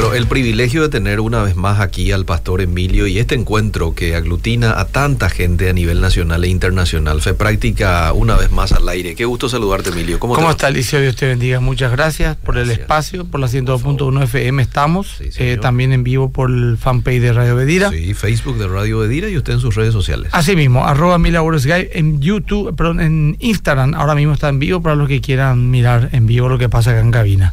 Bueno, el privilegio de tener una vez más aquí al pastor Emilio y este encuentro que aglutina a tanta gente a nivel nacional e internacional. Fe práctica una vez más al aire. Qué gusto saludarte, Emilio. ¿Cómo, ¿Cómo está, Alicia? Dios te bendiga. Muchas gracias, por el espacio, por la 102.1 FM estamos. Eh, también en vivo por el fanpage de Radio Bedira. Sí, Facebook de Radio Bedira y usted en sus redes sociales. Así mismo, arroba en YouTube, perdón, en Instagram. Ahora mismo está en vivo para los que quieran mirar en vivo lo que pasa acá en cabina.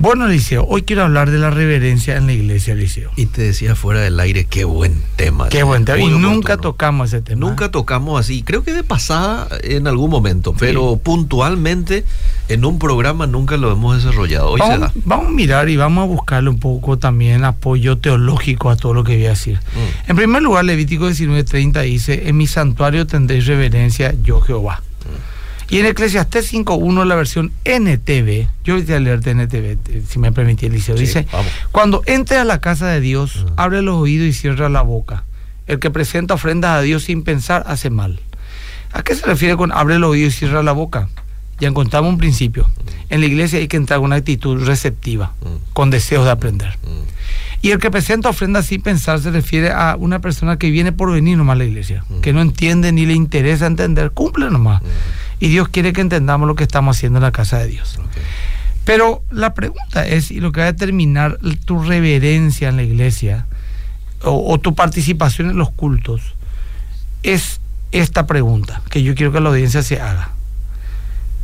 Bueno, Liceo, hoy quiero hablar de la reverencia en la iglesia, Liceo. Y te decía fuera del aire, qué buen tema. Qué buen tema. Y nunca tocamos ese tema. Nunca tocamos así. Creo que de pasada en algún momento, pero puntualmente en un programa nunca lo hemos desarrollado. Hoy vamos, se da. Vamos a mirar y vamos a buscarle un poco también apoyo teológico a todo lo que voy a decir. Mm. En primer lugar, Levítico 19:30 dice, en mi santuario tendréis reverencia yo Jehová. Y en Eclesiastés 5.1, la versión NTV, yo voy a leerte NTV, si me permití, Eliseo, dice, cuando entre a la casa de Dios, abre los oídos y cierra la boca. El que presenta ofrendas a Dios sin pensar hace mal. ¿A qué se refiere con abre los oídos y cierra la boca? Ya encontramos un principio. En la iglesia hay que entrar con una actitud receptiva, con deseos de aprender. Y el que presenta ofrendas sin pensar se refiere a una persona que viene por venir nomás a la iglesia, que no entiende ni le interesa entender, cumple nomás. Y Dios quiere que entendamos lo que estamos haciendo en la casa de Dios. Pero la pregunta es, y lo que va a determinar tu reverencia en la iglesia o, tu participación en los cultos, es esta pregunta que yo quiero que la audiencia se haga.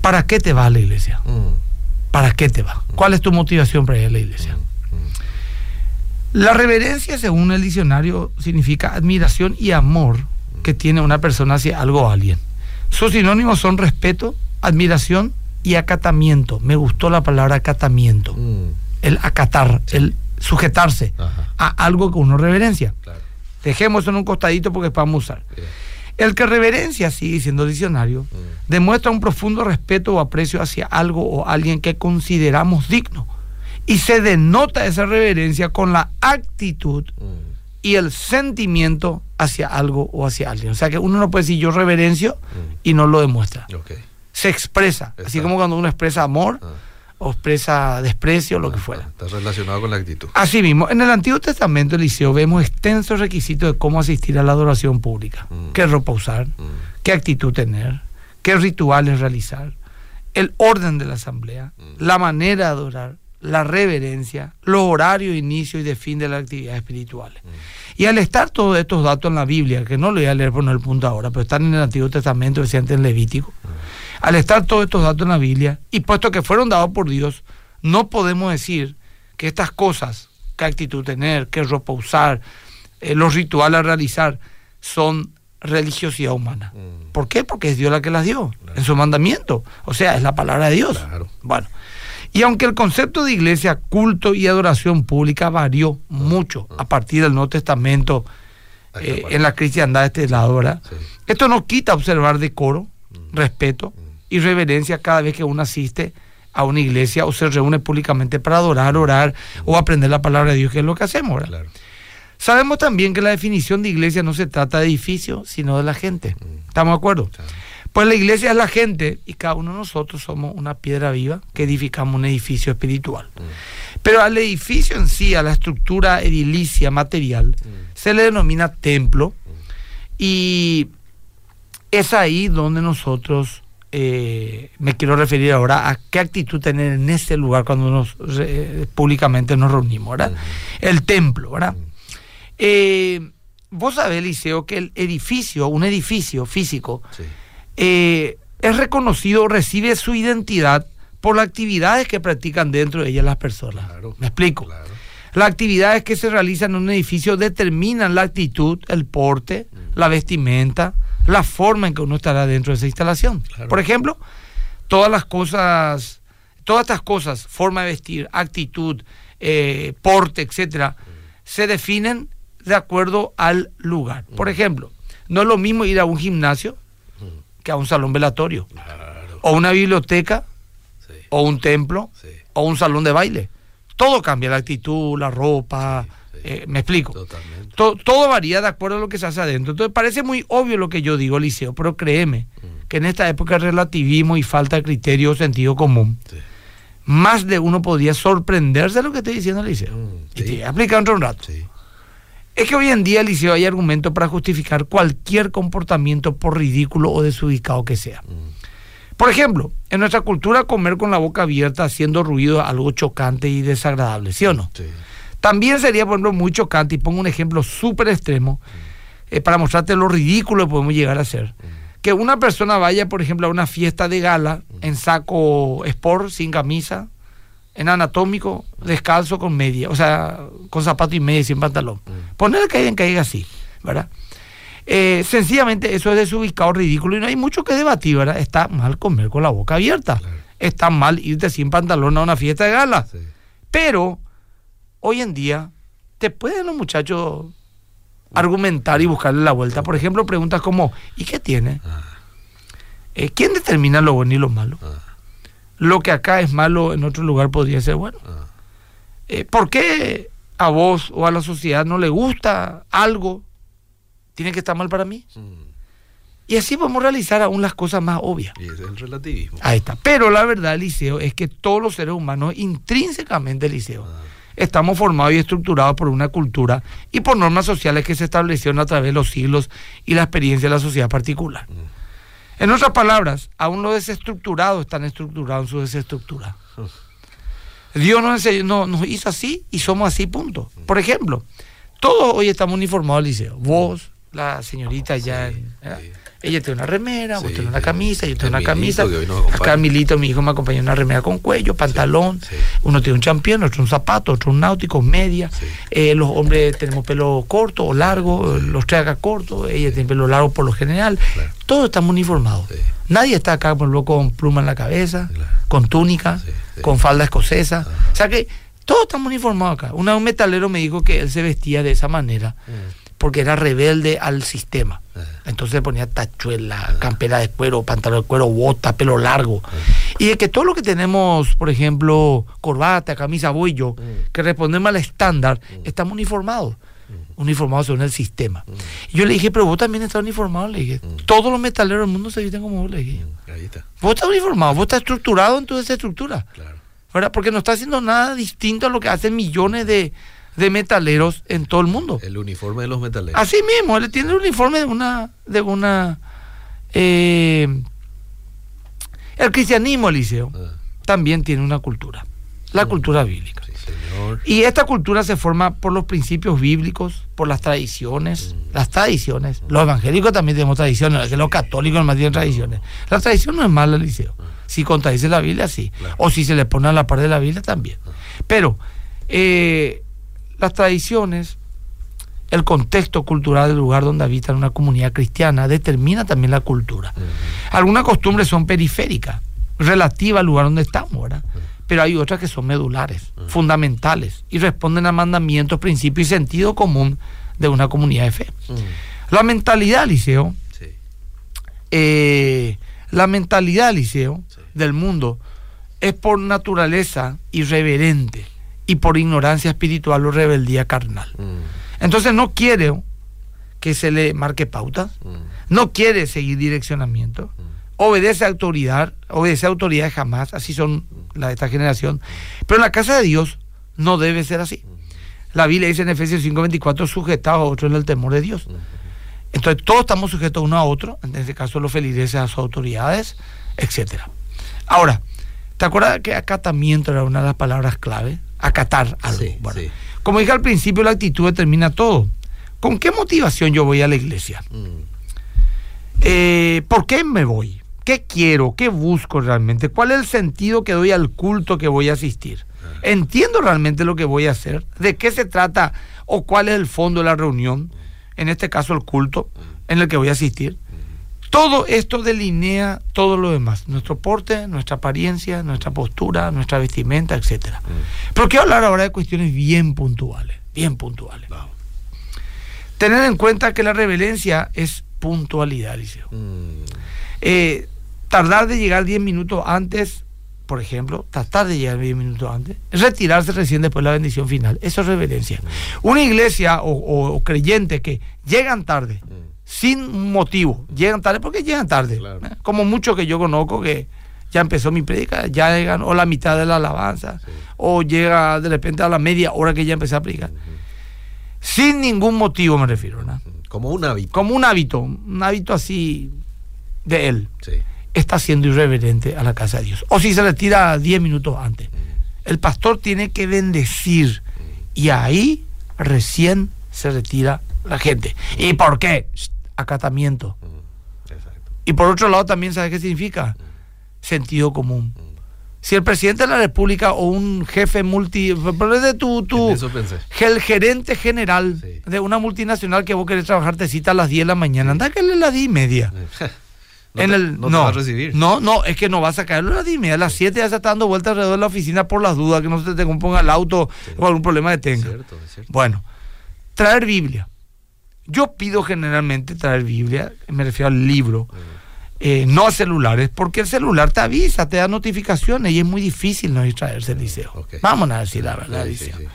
¿Para qué te va a la iglesia? Mm. ¿Para qué te va? ¿Cuál es tu motivación para ir a la iglesia? Mm, mm. La reverencia, según el diccionario, significa admiración y amor que tiene una persona hacia algo o alguien. Sus sinónimos son respeto, admiración y acatamiento. Me gustó la palabra acatamiento. Mm. El acatar, el sujetarse a algo que uno reverencia. Dejemos eso en un costadito porque vamos a usar. El que reverencia, sigue siendo diccionario, mm. demuestra un profundo respeto o aprecio hacia algo o alguien que consideramos digno. Y se denota esa reverencia con la actitud mm. Y el sentimiento hacia algo o hacia alguien. O sea que uno no puede decir yo reverencio y no lo demuestra. Se expresa, así como cuando uno expresa amor ah. o expresa desprecio, lo que ah, fuera. Está relacionado con la actitud. Así mismo, en el Antiguo Testamento, Eliseo, vemos extensos requisitos de cómo asistir a la adoración pública. Mm. ¿Qué ropa usar? Mm. ¿Qué actitud tener? ¿Qué rituales realizar? El orden de la asamblea, mm. la manera de adorar, la reverencia, los horarios de inicio y de fin de las actividades espirituales. Y al estar todos estos datos en la Biblia, que no lo voy a leer por el punto ahora, pero están en el Antiguo Testamento, decían en Levítico, al estar todos estos datos en la Biblia, y puesto que fueron dados por Dios, no podemos decir que estas cosas, qué actitud tener, qué ropa usar, eh, los rituales a realizar, son religiosidad humana. Mm. ¿Por qué? Porque es Dios la que las dio, en su mandamiento. O sea, es la palabra de Dios. Bueno. Y aunque el concepto de iglesia, culto y adoración pública varió mucho a partir del Nuevo Testamento eh, en la cristiandad de este lado, ¿verdad? Esto no quita observar decoro, respeto y reverencia cada vez que uno asiste a una iglesia o se reúne públicamente para adorar, orar o aprender la palabra de Dios, que es lo que hacemos, ¿verdad? Sabemos también que la definición de iglesia no se trata de edificio, sino de la gente. ¿Estamos de acuerdo? Pues la iglesia es la gente y cada uno de nosotros somos una piedra viva que edificamos un edificio espiritual. Mm. Pero al edificio en sí, a la estructura edilicia material, mm. se le denomina templo mm. y es ahí donde nosotros, eh, me quiero referir ahora a qué actitud tener en este lugar cuando nos, públicamente nos reunimos, ¿verdad? El templo, ¿verdad? Eh, vos sabés, Liceo, que el edificio, un edificio físico, eh, es reconocido, recibe su identidad por las actividades que practican dentro de ellas las personas. ¿Me explico? Las actividades que se realizan en un edificio determinan la actitud, el porte, mm. la vestimenta, la forma en que uno estará dentro de esa instalación. Por ejemplo, todas las cosas, todas estas cosas, forma de vestir, actitud, eh, porte, etcétera, mm. se definen de acuerdo al lugar. Por mm. ejemplo, no es lo mismo ir a un gimnasio que a un salón velatorio. O una biblioteca, o un templo, o un salón de baile. Todo cambia, la actitud, la ropa, eh, me explico. todo varía de acuerdo a lo que se hace adentro. Entonces parece muy obvio lo que yo digo, Liceo, pero créeme mm. que en esta época de relativismo y falta de criterio o sentido común, más de uno podría sorprenderse de lo que estoy diciendo liceo. Mm, Y te voy a explicar dentro de un rato. Es que hoy en día, Liceo, hay argumentos para justificar cualquier comportamiento por ridículo o desubicado que sea. Mm, Por ejemplo, en nuestra cultura comer con la boca abierta haciendo ruido es algo chocante y desagradable, ¿sí o no? sí. También sería, por ejemplo, muy chocante, y pongo un ejemplo súper extremo, eh, para mostrarte lo ridículo que podemos llegar a ser. Que una persona vaya, por ejemplo, a una fiesta de gala en saco sport, sin camisa, en anatómico, descalzo con media, o sea, con zapato y media y sin pantalón. Poner que alguien caiga así, ¿verdad? Eh, sencillamente eso es desubicado, ridículo y no hay mucho que debatir, ¿verdad? Está mal comer con la boca abierta. Claro. Está mal irte sin pantalón a una fiesta de gala. Sí. Pero hoy en día te pueden los muchachos argumentar y buscarle la vuelta. Por ejemplo, preguntas como, ¿y qué tiene? Ah, Eh, ¿Quién determina lo bueno y lo malo? ah, Lo que acá es malo en otro lugar podría ser bueno. ah. Eh, ¿Por qué a vos o a la sociedad no le gusta algo? ¿Tiene que estar mal para mí? Mm, Y así podemos realizar aún las cosas más obvias. Y ese es el relativismo. Ahí está. Pero la verdad, Liceo, es que todos los seres humanos, intrínsecamente, Liceo, Ah, estamos formados y estructurados por una cultura y por normas sociales que se establecieron a través de los siglos y la experiencia de la sociedad particular. mm. En otras palabras, aún los desestructurados están estructurados en su desestructura. Dios nos, enseñó- no- nos hizo así y somos así, punto. Por ejemplo, todos hoy estamos uniformados al liceo. Vos, la señorita ya, Sí, ¿verdad? sí. Ella tiene una remera, vos Sí, tenés una camisa, yo tengo una camisa. Acá Milito, mi hijo, me acompaña en una remera con cuello, pantalón. sí. Uno tiene un champión, otro un zapato, otro un náutico, media. Eh, los hombres tenemos pelo corto o largo, los tres acá cortos, ella tiene pelo largo por lo general. Claro. Todos estamos uniformados. Nadie está acá por ejemplo, con pluma en la cabeza, Claro. con túnica, con falda escocesa. O sea que todos estamos uniformados acá. Una, un metalero me dijo que él se vestía de esa manera Mm, porque era rebelde al sistema. Entonces ponía tachuela, campera de cuero, pantalón de cuero, bota, pelo largo. Y de que todo lo que tenemos, por ejemplo, corbata, camisa, Mm. que respondemos al estándar, estamos uniformados. Uniformados según el sistema. Y yo le dije, pero vos también estás uniformado, le dije. Todos los metaleros del mundo se visten como vos, le dije. Ahí está. Vos estás uniformado, vos estás estructurado en tu desestructura. Claro. ¿verdad? Porque no está haciendo nada distinto a lo que hacen millones de, de metaleros en todo el mundo. El uniforme de los metaleros. Así mismo, él tiene el uniforme de una. De una eh, el cristianismo, Eliseo, Ah, también tiene una cultura, la cultura bíblica. sí, señor. Y esta cultura se forma por los principios bíblicos, por las tradiciones, las tradiciones. Los evangélicos también tenemos tradiciones, los católicos más tienen tradiciones. La tradición no es mala, Eliseo. Si contradice la Biblia, sí. Claro. O si se le pone a la par de la Biblia, también. Pero eh, las tradiciones, el contexto cultural del lugar donde habita una comunidad cristiana, determina también la cultura. Algunas costumbres son periféricas, relativas al lugar donde estamos, ¿verdad? Pero hay otras que son medulares, fundamentales, y responden a mandamientos, principios y sentido común de una comunidad de fe. La mentalidad, Liceo, Sí. eh, la mentalidad, Liceo, Sí. del mundo es por naturaleza irreverente y por ignorancia espiritual o rebeldía carnal. Mm, Entonces no quiere que se le marque pautas, mm, no quiere seguir direccionamiento, obedece a autoridad, obedece a autoridad jamás, así son la de esta generación. Pero en la casa de Dios no debe ser así. La Biblia dice en Efesios 5:24, sujetados a otros en el temor de Dios. Entonces todos estamos sujetos uno a otro, en este caso los feligreses a sus autoridades, etcétera. Ahora, ¿te acuerdas que acatamiento era una de las palabras clave? Acatar algo. Sí, Bueno, sí. Como dije al principio, la actitud determina todo. ¿Con qué motivación yo voy a la iglesia? mm, Eh, ¿Por qué me voy? ¿Qué quiero? ¿Qué busco realmente? ¿Cuál es el sentido que doy al culto que voy a asistir? ¿Entiendo realmente lo que voy a hacer? ¿De qué se trata o cuál es el fondo de la reunión? En este caso, el culto en el que voy a asistir. Todo esto delinea todo lo demás. Nuestro porte, nuestra apariencia, nuestra postura, nuestra vestimenta, etcétera. Pero quiero hablar ahora de cuestiones bien puntuales. Bien puntuales. Tener en cuenta que la reverencia es puntualidad, Liceo. Mm, Eh, tardar de llegar 10 minutos antes, por ejemplo, tratar de llegar 10 minutos antes, retirarse recién después de la bendición final, eso es reverencia. Una iglesia o, o- o creyente que llegan tarde, mm, sin motivo, llegan tarde porque llegan tarde, Claro. ¿eh? como muchos que yo conozco que ya empezó mi predica, ya llegan o la mitad de la alabanza, o llega de repente a la media hora que ya empecé a predicar. Sin ningún motivo me refiero, ¿no? Como un hábito. Como un hábito, un hábito así de él. Sí. Está siendo irreverente a la casa de Dios. O si se le tira 10 minutos antes. El pastor tiene que bendecir y ahí recién se retira la gente. ¿Y por qué? Acatamiento. Exacto. Y por otro lado también, ¿sabes qué significa? Sentido común. Si el presidente de la República o un jefe multi... Pero es de tu, tu, En eso pensé. el gerente general Sí. de una multinacional que vos querés trabajar te cita a las 10 de la mañana. Anda que le las 10 y media. No, en te, el, no te va a recibir. No, no, es que no vas a caerlo a las 10 y media. A las 7 ya se está dando vueltas alrededor de la oficina por las dudas, que no se te componga el auto o algún problema que tenga. Cierto, es cierto. Bueno, traer Biblia. Yo pido generalmente traer Biblia, me refiero al libro, eh, no a celulares, porque el celular te avisa, te da notificaciones y es muy difícil no distraerse el liceo. Ok. Vamos a decir la verdad, Sí, sí, liceo. sí.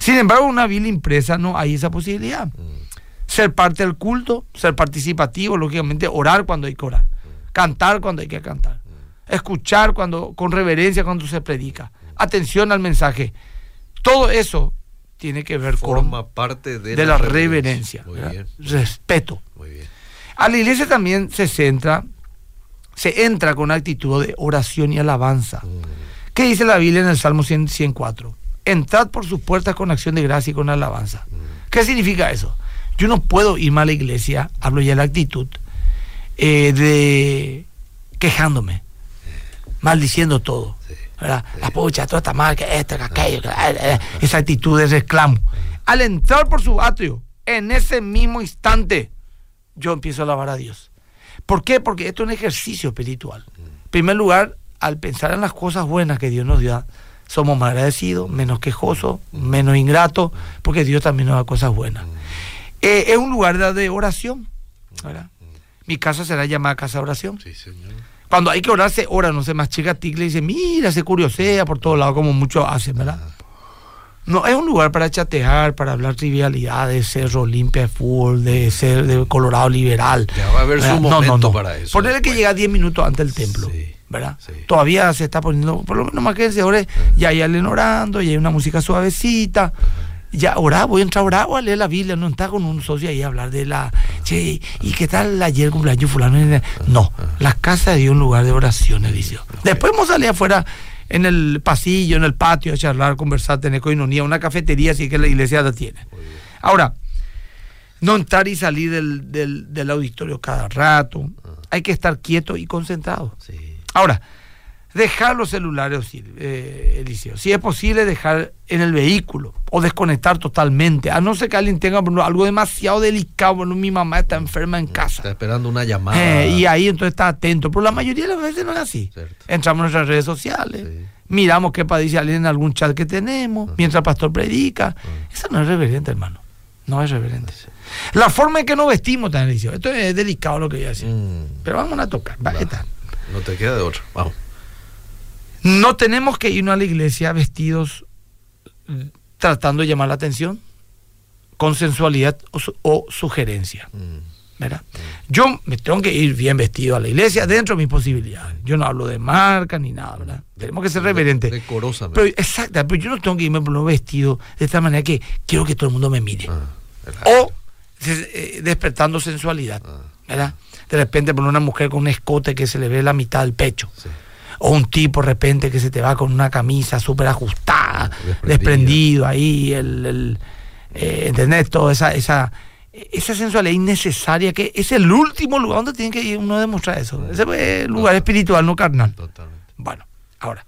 Sin embargo, una Biblia impresa no hay esa posibilidad. Mm. Ser parte del culto, ser participativo, lógicamente, orar cuando hay que orar, cantar cuando hay que cantar, escuchar cuando, con reverencia cuando se predica, atención al mensaje. Todo eso tiene que ver con Forma parte de, de la reverencia, Muy bien, respeto. muy bien. A la iglesia también se centra, se entra con una actitud de oración y alabanza. Mm. ¿Qué dice la Biblia en el Salmo 100 104? Entrad por sus puertas con acción de gracia y con alabanza. ¿Qué significa eso? Yo no puedo irme a la iglesia, hablo ya de la actitud, eh, de quejándome, maldiciendo todo. Sí. ¿Verdad? La pucha, todo está mal, que esto, que aquello, que, eh, eh, esa actitud de reclamo. Al entrar por su atrio, en ese mismo instante, yo empiezo a alabar a Dios. ¿Por qué? Porque esto es un ejercicio espiritual. En primer lugar, al pensar en las cosas buenas que Dios nos da, somos más agradecidos, menos quejosos, menos ingratos, porque Dios también nos da cosas buenas. Eh, es un lugar de, de oración. ¿verdad? Mi casa será llamada casa de oración. Sí, señor. Cuando hay que orar, se ora, no se machica ticle y dice, mira, se curiosea por todos lados, como muchos hacen, ¿verdad? No, es un lugar para chatear, para hablar trivialidades, Cerro Olimpia de fútbol, de ser de Colorado liberal. Ya va a haber su momento para eso Ponerle que llega 10 minutos antes del templo, Sí, ¿verdad? sí. Todavía se está poniendo, por lo menos más que se ore, ya hay alguien orando, ya hay una música suavecita. Ya orar, voy a entrar a orar o a leer la Biblia, no está con un socio ahí a hablar de la. Che, ¿y qué tal ayer cumpleaños fulano? No, la casa de Dios es un lugar de oración, Eliseo. Después hemos salido afuera en el pasillo, en el patio, a charlar, conversar, tener coinonía, una cafetería, así que la iglesia la tiene. Ahora, no entrar y salir del, del, del auditorio cada rato. Hay que estar quieto y concentrado. Sí. Ahora, dejar los celulares, eh, Eliseo. Si es posible, dejar en el vehículo o desconectar totalmente. A no ser que alguien tenga ejemplo, algo demasiado delicado. Bueno, mi mamá está enferma en Está casa. esperando una llamada. Eh, y ahí entonces está atento. Pero la mayoría de las veces no es así. Cierto. Entramos en nuestras redes sociales. Sí. Miramos qué dice alguien en algún chat que tenemos, mientras el pastor predica. Eso no es reverente, hermano. No es reverente. La forma en que nos vestimos también, Eliseo. Esto es delicado lo que voy a decir. Mm. Pero vamos a tocar. Va, Va. ¿qué tal? No te queda de otro. Vamos. No tenemos que irnos a la iglesia vestidos mm, tratando de llamar la atención con sensualidad o, su- o sugerencia. Mm. ¿verdad? Yo me tengo que ir bien vestido a la iglesia dentro de mis posibilidades. Yo no hablo de marca ni nada, ¿verdad? Tenemos que ser reverentes. Decorosamente. Pero, exacto, pero yo no tengo que irme por lo vestido de esta manera que quiero que todo el mundo me mire. Ah, O eh, despertando sensualidad, Ah. ¿verdad? De repente por una mujer con un escote que se le ve la mitad del pecho. Sí. O un tipo de repente que se te va con una camisa súper ajustada, desprendido ahí, el, el, eh, ¿entendés? Toda esa, esa, esa sensualidad innecesaria que es el último lugar donde tiene que ir uno a demostrar eso. Ese es el lugar espiritual, no carnal. Totalmente. Bueno, ahora,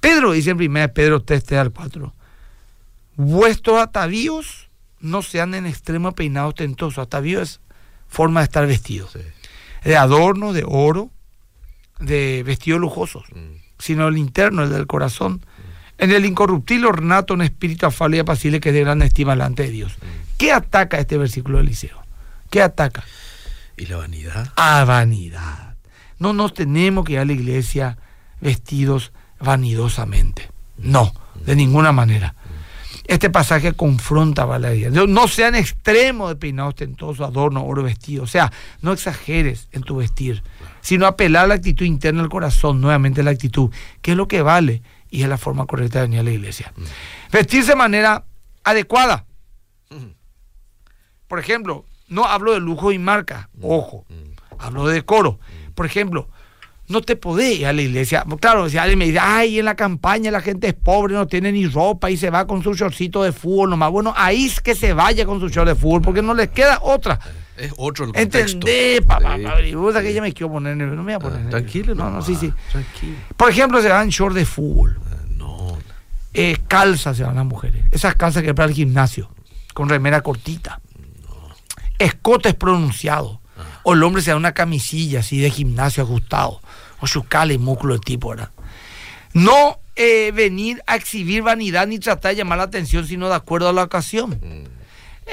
Pedro dice en 1 Pedro 3, 3 al 4, vuestros atavíos no sean en extremo peinados tentosos. Atavío es forma de estar vestido. Sí. De adorno, de oro, de vestidos lujosos, Mm. sino el interno, el del corazón. En el incorruptible ornato un espíritu afable y apacible que es de gran estima delante de Dios. ¿Qué ataca este versículo de Eliseo? ¿Qué ataca? ¿Y la vanidad? a vanidad. No nos tenemos que ir a la iglesia vestidos vanidosamente. No, de ninguna manera. Este pasaje confronta a vida. No sean extremos de peinado ostentoso, adorno, oro vestido. O sea, no exageres en tu vestir, sino apelar a la actitud interna del corazón, nuevamente la actitud, que es lo que vale y es la forma correcta de venir a la iglesia. Vestirse de manera adecuada. Por ejemplo, no hablo de lujo y marca, ojo, hablo de decoro. Por ejemplo, no te podés ir a la iglesia. Claro, si alguien me dice, ay, en la campaña la gente es pobre, no tiene ni ropa y se va con su shortcito de fútbol nomás. Bueno, ahí es que se vaya con su short de fútbol porque no les queda otra. Es otro el contexto. Entendé, papá, sí. que ya me quiero poner No me voy a poner ah, Tranquilo, no, no, sí, sí. Tranquilo. Por ejemplo, se van short de fútbol. Ah, no. Eh, calzas se van las mujeres. Esas calzas que para el gimnasio, con remera cortita. No. Escotes pronunciados. Ah. O el hombre se da una camisilla así de gimnasio ajustado o su cala y músculo de tipo, ¿verdad? No eh, venir a exhibir vanidad ni tratar de llamar la atención, sino de acuerdo a la ocasión. Mm.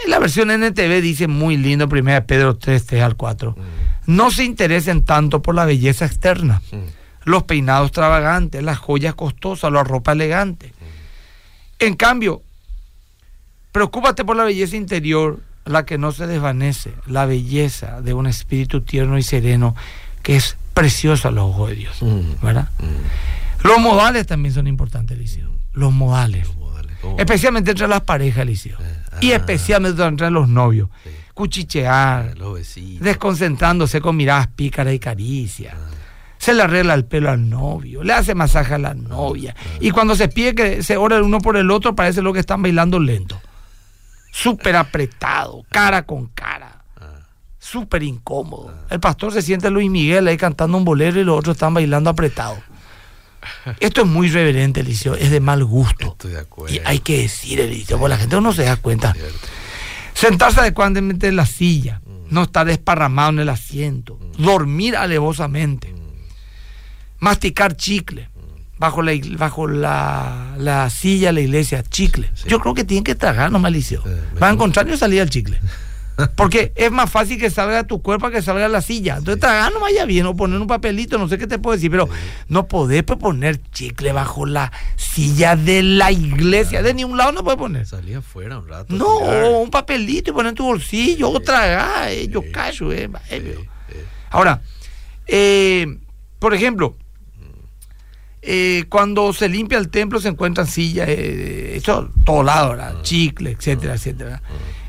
La versión NTV dice muy lindo, 1 Pedro 3, 3 al 4. Mm. No se interesen tanto por la belleza externa, mm. los peinados extravagantes, las joyas costosas, la ropa elegante. En cambio, preocúpate por la belleza interior, la que no se desvanece, la belleza de un espíritu tierno y sereno que es precioso a los ojos de Dios. Mm. ¿Verdad? Mm. Los modales también son importantes, Eliseo. Los modales. Especialmente entre las parejas, Eliseo. Eh, y ah. especialmente entre los novios. Cuchichear. desconcentrándose con miradas pícaras y caricias. Ah. Se le arregla el pelo al novio, le hace masaje a la novia. Ah. Y cuando se pide que se ore el uno por el otro, parece lo que están bailando lento. Súper apretado, cara con cara súper incómodo. El pastor se siente Luis Miguel ahí cantando un bolero y los otros están bailando apretado. Esto es muy reverente, Eliseo, es de mal gusto. Estoy de acuerdo. Y hay que decir, Eliseo, porque la gente no se da cuenta. Sentarse adecuadamente en la silla, mm. no estar desparramado en el asiento, mm. dormir alevosamente, mm. masticar chicle, bajo la, bajo la, la, silla de la iglesia, chicle. Yo creo que tienen que tragar nomás, Eliseo. Eh, Va a encontrar yo salida el chicle. Porque es más fácil que salga tu cuerpo que salga la silla. Entonces, tragar no vaya bien o poner un papelito, no sé qué te puedo decir, pero no podés poner chicle bajo la silla de la iglesia. De ningún lado no puedes poner. Salía afuera un rato. No, un papelito y poner en tu bolsillo, o tragar, eh, yo callo. Eh, eh, Ahora, por ejemplo, cuando se limpia el templo se encuentran sillas, eso todo lado, ¿verdad? Ah. chicle, etcétera, ah. etcétera.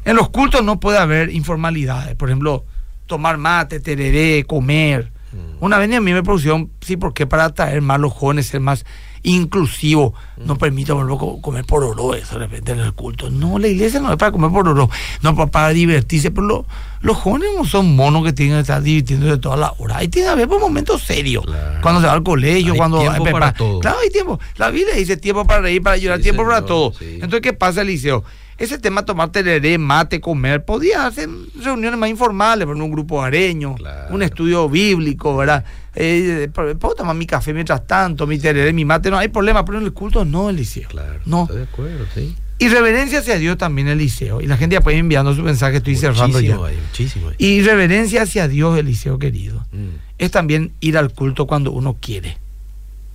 En los cultos no puede haber informalidades. Por ejemplo, tomar mate, tereré, comer. Mm. Una vez a mí me producieron, sí, porque para atraer más los jóvenes, ser más inclusivo, no mm. permite comer por oro de repente en el culto. No, la iglesia no es para comer por oro, no para, para divertirse, pero los jóvenes no son monos que tienen que estar divirtiéndose toda la hora. Ahí tiene que haber momentos serios, cuando se va al colegio, cuando... Tiempo para, todo. Claro, hay tiempo. La Biblia dice tiempo para reír, para llorar, tiempo para todo. Entonces, ¿qué pasa, Eliseo? Ese tema tomar tereré, mate, comer, podía hacer reuniones más informales, por un grupo areño, un estudio bíblico, ¿verdad? Eh, puedo tomar mi café mientras tanto, mi tereré, mi mate, no hay problema, pero en el culto no, Eliseo. Claro, no. Estoy de acuerdo, sí. Y reverencia hacia Dios también, Eliseo. Y la gente ya puede ir enviando su mensaje, estoy cerrando ya. muchísimo Y reverencia hacia Dios, Eliseo querido, mm. es también ir al culto cuando uno quiere.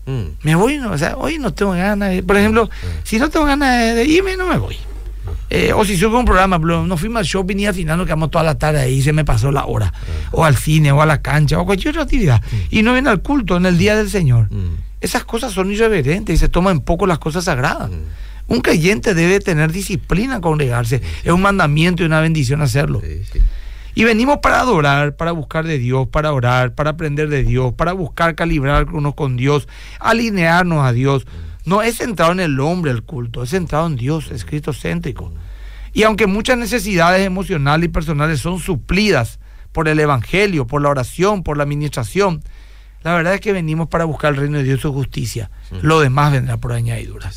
Mm. Me voy, o sea, hoy no tengo ganas, de, por ejemplo, mm. si no tengo ganas de irme, no me voy. Eh, o si subo un programa, no fuimos al shopping y al final nos quedamos toda la tarde ahí y se me pasó la hora. O al cine, o a la cancha, o cualquier otra actividad. Y no viene al culto en el día del Señor. Esas cosas son irreverentes y se toman poco las cosas sagradas. Un creyente debe tener disciplina congregarse. Es un mandamiento y una bendición hacerlo. Y venimos para adorar, para buscar de Dios, para orar, para aprender de Dios, para buscar calibrarnos con Dios, alinearnos a Dios. No es centrado en el hombre el culto, es centrado en Dios, es Cristo céntrico. Y aunque muchas necesidades emocionales y personales son suplidas por el Evangelio, por la oración, por la administración, la verdad es que venimos para buscar el reino de Dios y su justicia. Lo demás vendrá por añadidura.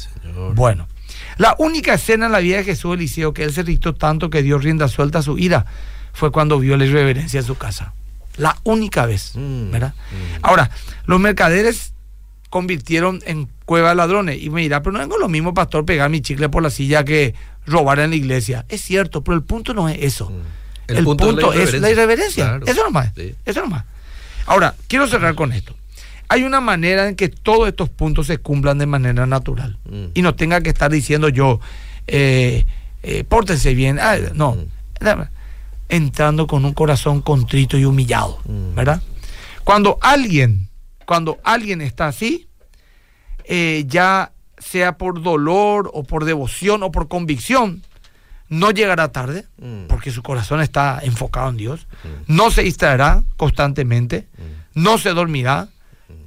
Bueno, la única escena en la vida de Jesús Eliseo que él se irritó tanto que Dios rienda suelta a su ira fue cuando vio la irreverencia en su casa. La única vez, mm, ¿verdad? Mm. Ahora, los mercaderes convirtieron en cueva de ladrones. Y me dirá, pero no tengo lo mismo, pastor, pegar mi chicle por la silla que robar en la iglesia. Es cierto, pero el punto no es eso. Mm. El, punto, es la irreverencia. Eso nomás. Eso nomás. Ahora, quiero cerrar con esto. Hay una manera en que todos estos puntos se cumplan de manera natural. Mm. Y no tenga que estar diciendo yo, eh, eh, pórtense bien. Ah, no, entrando con un corazón contrito y humillado, Mm. ¿verdad? Cuando alguien, cuando alguien está así, eh, ya sea por dolor o por devoción o por convicción, no llegará tarde, Mm. porque su corazón está enfocado en Dios, no se distraerá constantemente, no se dormirá,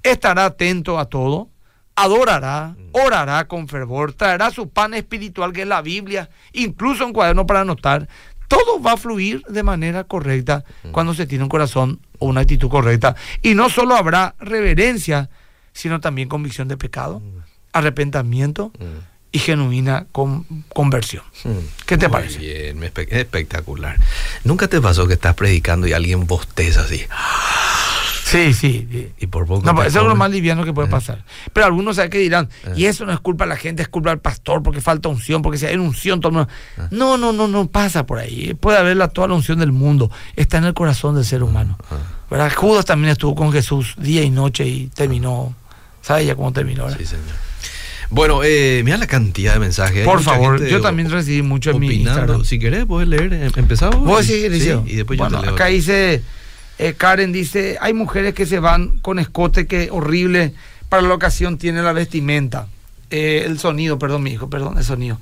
estará atento a todo, adorará, orará con fervor, traerá su pan espiritual que es la Biblia, incluso un cuaderno para anotar. Todo va a fluir de manera correcta cuando se tiene un corazón o una actitud correcta. Y no solo habrá reverencia, sino también convicción de pecado, arrepentimiento y genuina con- conversión. ¿Qué te Muy parece? Bien, espectacular. ¿Nunca te pasó que estás predicando y alguien bosteza así? Sí, sí. Y por poco. No, eso es lo más liviano que puede Eh. pasar. Pero algunos saben que dirán, Eh. y eso no es culpa de la gente, es culpa del pastor, porque falta unción, porque si hay unción, todo el mundo- No, no, no, no pasa por ahí. Puede haber la, toda la unción del mundo. Está en el corazón del ser humano. ¿Verdad? Judas también estuvo con Jesús día y noche y terminó. ¿Sabe ya cómo terminó? Sí, señor. Bueno, eh, mira la cantidad de mensajes. Por favor, yo también recibí mucho en mi. Instagram. Si querés, puedes leer. eh, ¿Empezamos? Vos Sí, sí, y después bueno, yo te leo. acá dice, eh, Karen dice, hay mujeres que se van con escote que horrible para la ocasión tiene la vestimenta. Eh, el sonido, perdón, mi hijo, perdón, el sonido.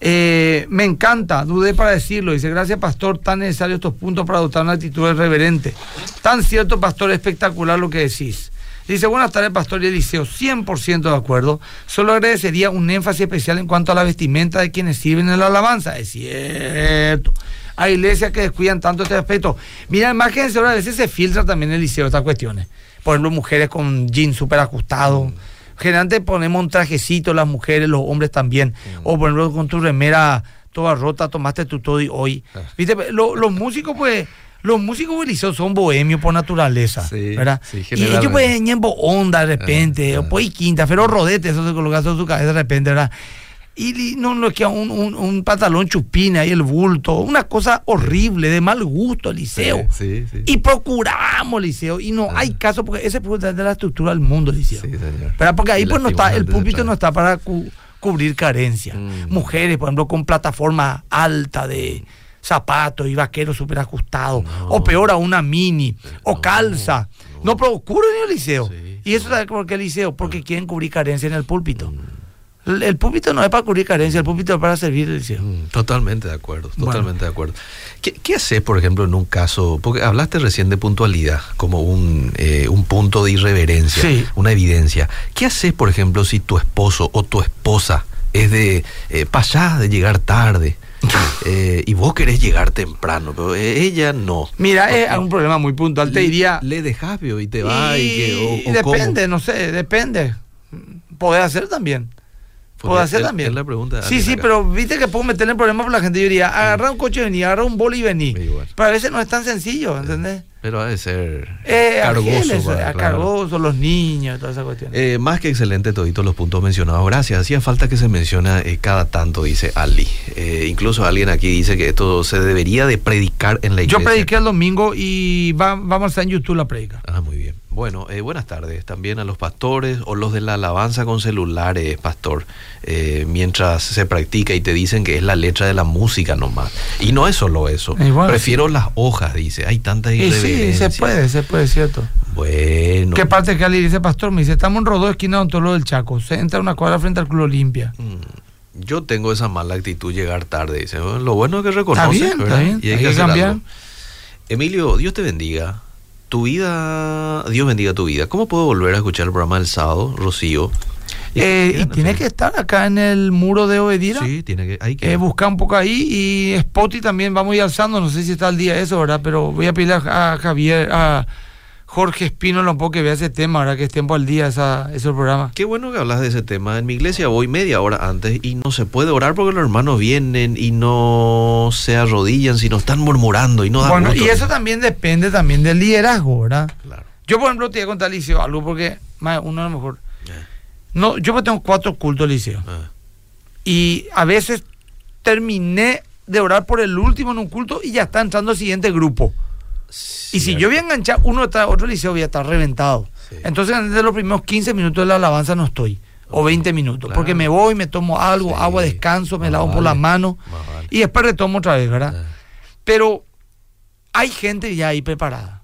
Eh, me encanta, dudé para decirlo. Dice, gracias, pastor, tan necesario estos puntos para adoptar una actitud reverente. Tan cierto, pastor, espectacular lo que decís. Dice, buenas tardes, pastor y Eliseo, 100% de acuerdo. Solo agradecería un énfasis especial en cuanto a la vestimenta de quienes sirven en la alabanza. Es cierto. Hay iglesias que descuidan tanto este aspecto. Mira, imagínense, ahora a veces se filtra también en el liceo estas cuestiones. Por ejemplo, mujeres con jeans súper ajustados. Generalmente ponemos un trajecito las mujeres, los hombres también. O por ejemplo, con tu remera toda rota, tomaste tu todo y hoy. Ah. ¿Viste? Lo- los músicos, pues, los músicos del liceo son bohemios por naturaleza. Sí, ¿verdad? sí, y ellos pueden en onda de repente, Ah, ah. o pues quinta, pero rodete, eso se coloca sobre su cabeza de repente, ¿verdad? Y li- no nos queda un, un, un pantalón chupina y el bulto, una cosa horrible, de mal gusto, Liceo. Sí, sí. Y procuramos, Liceo, y no Ah. hay caso, porque ese es de la estructura del mundo, Liceo. Señor. ¿Verdad? Porque ahí Y pues no está, el púlpito no está para cu- cubrir carencias. Mm. Mujeres, por ejemplo, con plataforma alta de zapatos y vaqueros súper ajustados. No. O peor, a una mini. O No, calza. no. No, procuran el liceo. Y eso sí. sabe por qué el liceo, porque quieren cubrir carencias en el púlpito. El, el púlpito no es para cubrir carencias, el púlpito es para servir el liceo. Mm, Totalmente de acuerdo, Bueno. totalmente de acuerdo. ¿Qué, qué haces, por ejemplo, en un caso? Porque hablaste recién de puntualidad como un, eh, un punto de irreverencia, Sí. una evidencia. ¿Qué haces, por ejemplo, si tu esposo o tu esposa es de eh, pasada de llegar tarde eh, y vos querés llegar temprano, pero ella no? Mira, es un problema muy puntual. Te Le- diría. Le dejas y te va y, que. o- cómo. depende, no sé, depende. Podés hacer también. Puedo hacer es- también. es la pregunta de Sí, sí, acá. pero viste que puedo meterle problemas por la gente. Yo diría, agarra un coche y vení, agarra un boli y igual. Pero a veces no es tan sencillo, ¿entendés? Pero ha de ser Eh, cargoso. Para- claro. cargoso, los niños, toda esa cuestión. Eh, más que excelente toditos los puntos mencionados. Gracias. Hacía falta que se menciona eh, cada tanto, dice Ali. Eh, incluso alguien aquí dice que esto se debería de predicar en la iglesia. Yo prediqué el domingo y va- vamos a estar en YouTube la predica. Ah, muy bien. Bueno, eh, buenas tardes también a los pastores o los de la alabanza con celulares, pastor, mientras se practica y te dicen que es la letra de la música nomás. Y no es solo eso. Bueno, Prefiero las hojas, dice. Hay tantas Sí, se puede, se puede, cierto. Bueno. ¿Qué parte que Ali dice, pastor? Me dice, estamos en Rodó, esquina de Ontolo del Chaco. Se entra a una cuadra frente al Club Olimpia. Mm, Yo tengo esa mala actitud llegar tarde. Dice, "Bueno, lo bueno es que reconoce. Está bien, está bien. Y hay, Hay que, cambiar. algo. Emilio, Dios te bendiga. Tu vida, Dios bendiga tu vida. ¿Cómo puedo volver a escuchar el programa del sábado, Rocío? Eh, y Bien, tiene sí. que estar acá en el muro de Obedira. Sí, tiene que. Hay que. Eh, buscar un poco ahí y Spotty también vamos a ir alzando, no sé si está al día eso, ¿verdad? Pero voy a pedirle a, a Javier, a Jorge Espino un poco que vea ese tema, ¿verdad? Que es tiempo al día esa, ese programa. Qué bueno que hablas de ese tema. En mi iglesia voy media hora antes y no se puede orar porque los hermanos vienen y no se arrodillan, sino están murmurando y no dan Bueno, gusto. y eso también depende también del liderazgo, ¿verdad? Claro. Yo, por ejemplo, te voy a contar, Liceo, algo porque uno a lo mejor... No, yo tengo cuatro cultos, Liceo. eh. Y a veces terminé de orar por el último en un culto y ya está entrando el siguiente grupo. Y si yo voy a enganchar uno tras otro liceo, voy a estar reventado. Sí. Entonces, desde los primeros 15 minutos de la alabanza no estoy. o 20 minutos, Claro. porque me voy, me tomo algo, Sí. agua, descanso, me Más lavo por las manos vale. y después retomo otra vez, ¿verdad? Ah, Pero hay gente ya ahí preparada,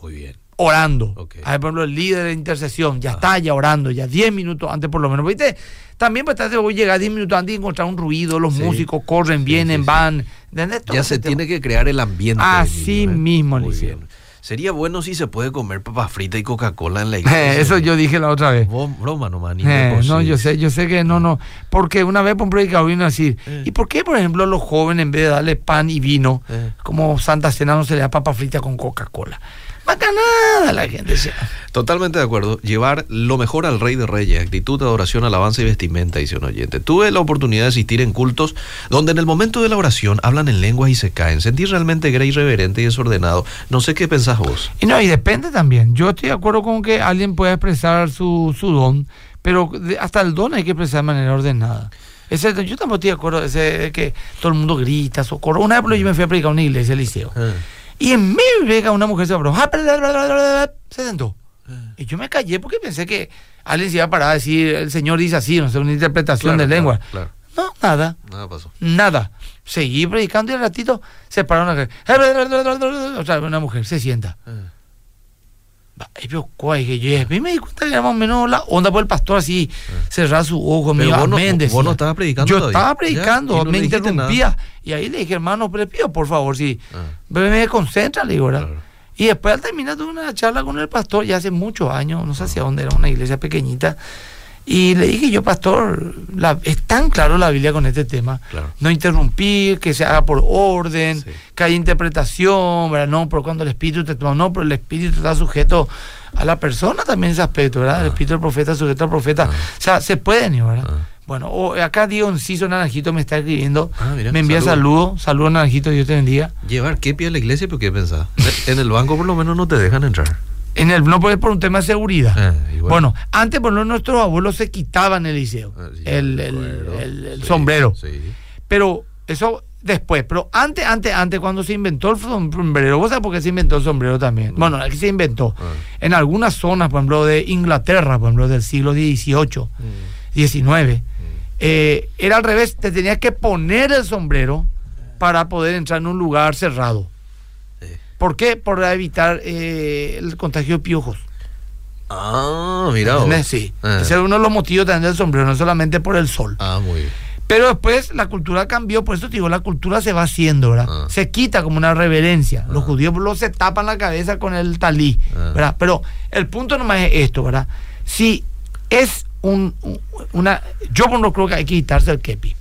muy bien. Orando. Hay, por ejemplo, el líder de intercesión ya está ya orando, ya 10 minutos antes por lo menos. ¿Viste? También pues te voy a llegar 10 minutos antes y encontrar un ruido, los Sí. músicos corren, Sí, vienen, sí, van. ¿entendés? Todo Ya se tiene que crear el ambiente. Así ¿eh? mismo, Muy bien. Sería bueno si se puede comer papas fritas y Coca-Cola en la iglesia. Eh, eso yo dije la otra vez. Vos, broma nomás, ni Eh, no, yo sé, yo sé que no, no. Porque una vez un predicador vino a decir, Eh. ¿y por qué, por ejemplo, los jóvenes en vez de darle pan y vino, como Santa Cena no se le da papa frita con Coca-Cola? Bacanada la gente decía. Totalmente de acuerdo. Llevar lo mejor al Rey de Reyes, actitud, adoración, alabanza y vestimenta, dice un oyente. Tuve la oportunidad de asistir en cultos donde en el momento de la oración hablan en lenguas y se caen. Sentí realmente que irreverente y desordenado. No sé qué pensás vos. Y no, y depende también. Yo estoy de acuerdo con que alguien pueda expresar su, su don, pero hasta el don hay que expresar de manera ordenada. Ese, yo tampoco estoy de acuerdo ese, de que todo el mundo grita, socorro. Una vez yo me fui a predicar a una iglesia, el liceo. Y en medio llega una mujer, se paró, "Ah, bla, bla, bla, bla, bla, bla", se sentó. Y yo me callé porque pensé que alguien se iba a parar a decir, el Señor dice así, no sé, una interpretación Claro, de lengua. Claro, No, nada, Nada pasó. nada. Seguí predicando y al ratito se paró una mujer. O sea, una mujer se sienta. Va, Y pero, ¿cuál? Que yo y me di cuenta que era más o menos la onda por el pastor así, cerrar su ojo, me vos no- vos decía. no estabas predicando Yo todavía. estaba predicando, no me interrumpía. Y ahí le dije, hermano, le pido por favor, si Ah. me, me concentra, le digo, ¿verdad? Claro. Y después al terminar tuve una charla con el pastor, ya hace muchos años, no sé hacia dónde era, una iglesia pequeñita. Y le dije yo, pastor, la- es tan claro la Biblia con este tema. Claro. No interrumpir, que se haga por orden, Sí. que haya interpretación, ¿verdad? No, pero cuando el Espíritu te toma, no, pero el Espíritu está sujeto a la persona también ese aspecto, ¿verdad? El Ah. Espíritu del profeta sujeto al profeta. Ah. O sea, se puede, ¿no? ¿verdad? Ah. Bueno, o acá Diego Enciso Naranjito me está escribiendo, mira, me envía saludos. saludos, saludos Naranjito, Dios te bendiga. Llevar kepi a la iglesia, ¿pero qué pensás? En el banco por lo menos no te dejan entrar. En el, no puede por un tema de seguridad. Ah. Bueno, antes por lo nuestros abuelos se quitaban el liceo, Ah, sí, el, el- acuerdo. el- el Sí, sombrero. Sí. Pero eso después, pero antes, antes, antes, cuando se inventó el sombrero, ¿vos sabés por qué se inventó el sombrero también? Bueno, aquí se inventó. Ah. En algunas zonas, por ejemplo, de Inglaterra, por ejemplo, del siglo XVIII, XIX, eh, era al revés, te tenías que poner el sombrero para poder entrar en un lugar cerrado. ¿Por qué? Por evitar eh, el contagio de piojos. Ah, mira. Sí. Ah. Ese es uno de los motivos también del sombrero, no solamente por el sol. Ah, muy bien. Pero después la cultura cambió, por eso te digo, la cultura se va haciendo, ¿verdad? Ah. Se quita como una reverencia. Los Ah. judíos lo se tapan la cabeza con el talí. ¿verdad? Pero el punto nomás es esto, ¿verdad? Si es un, un- una... Yo por no creo que hay que quitarse el kepi.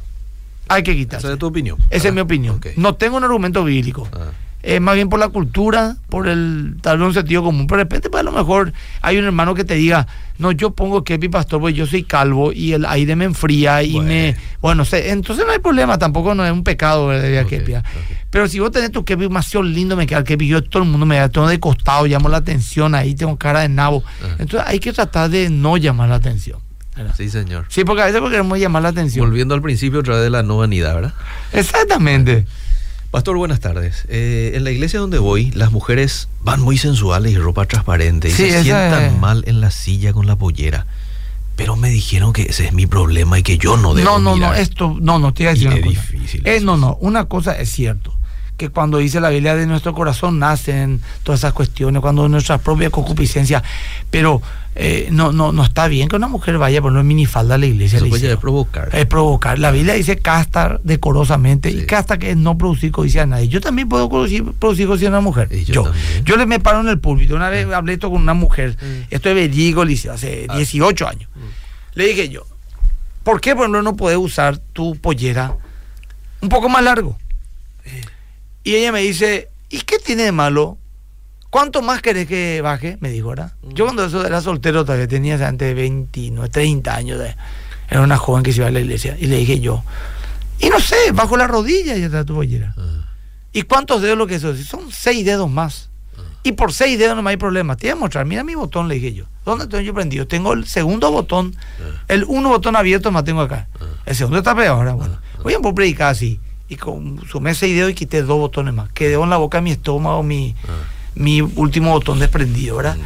Hay que Esa quitarse. es tu opinión. Esa es mi opinión. No tengo un argumento bíblico. Es más bien por la cultura, por el tal vez un sentido común. Pero de repente, pues a lo mejor hay un hermano que te diga, no, yo pongo kepi, pastor, porque yo soy calvo y el aire me enfría y Bueno. me... Bueno, sé, entonces no hay problema, tampoco no es un pecado de Ok, kepi. ¿ah? ok. Pero si vos tenés tu kepi demasiado lindo, me queda el kepi, yo todo el mundo me da, tengo de costado, llamo la atención ahí, tengo cara de nabo. Entonces hay que tratar de no llamar la atención. ¿verdad? Sí, señor. Sí, porque a veces queremos llamar la atención. Volviendo al principio otra vez de la no vanidad, ¿verdad? Exactamente. Pastor, buenas tardes. Eh, en la iglesia donde voy, las mujeres van muy sensuales y ropa transparente y Sí, se sientan es- mal en la silla con la pollera. Pero me dijeron que ese es mi problema y que yo no debo No, no, no, esto, no, no, te iba a decir una es cosa. difícil Eh, no, no, una cosa es cierto, que cuando dice la Biblia de nuestro corazón nacen todas esas cuestiones, cuando nuestra propia concupiscencia, pero eh, no, no, no está bien que una mujer vaya por una minifalda a la iglesia. Eso puede a provocar. Es provocar. La Biblia dice casta decorosamente Sí. y casta que es no producir codicia a nadie. Yo también puedo producir, producir codicia a una mujer. Y yo yo, le me paro en el púlpito. Una vez hablé esto con una mujer. Mm. Esto es Liceo, hace Ah. 18 años. Le dije yo, ¿por qué por ejemplo, no puedes usar tu pollera un poco más largo? Y ella me dice, ¿y qué tiene de malo? ¿Cuánto más querés que baje? Me dijo, ¿verdad? Yo cuando eso era soltero todavía tenía antes de 29, 30 años. de- era una joven que se iba a la iglesia. Y le dije yo, y no sé, bajo la rodilla ya está tu pollera. Ah, ¿Y cuántos dedos lo que eso? Son seis dedos más. Y por seis dedos no me hay problema. Te voy a mostrar. Mira mi botón, le dije yo. ¿Dónde tengo yo prendido? Tengo el segundo botón. ah, El uno botón abierto más tengo acá. ah. El segundo está peor ahora. Bueno, Ah, ah. voy a predicar así. Y con, sumé seis dedos y quité dos botones más. Quedó en la boca mi estómago mi, Ah. Mi último botón desprendido, ¿verdad? Mm.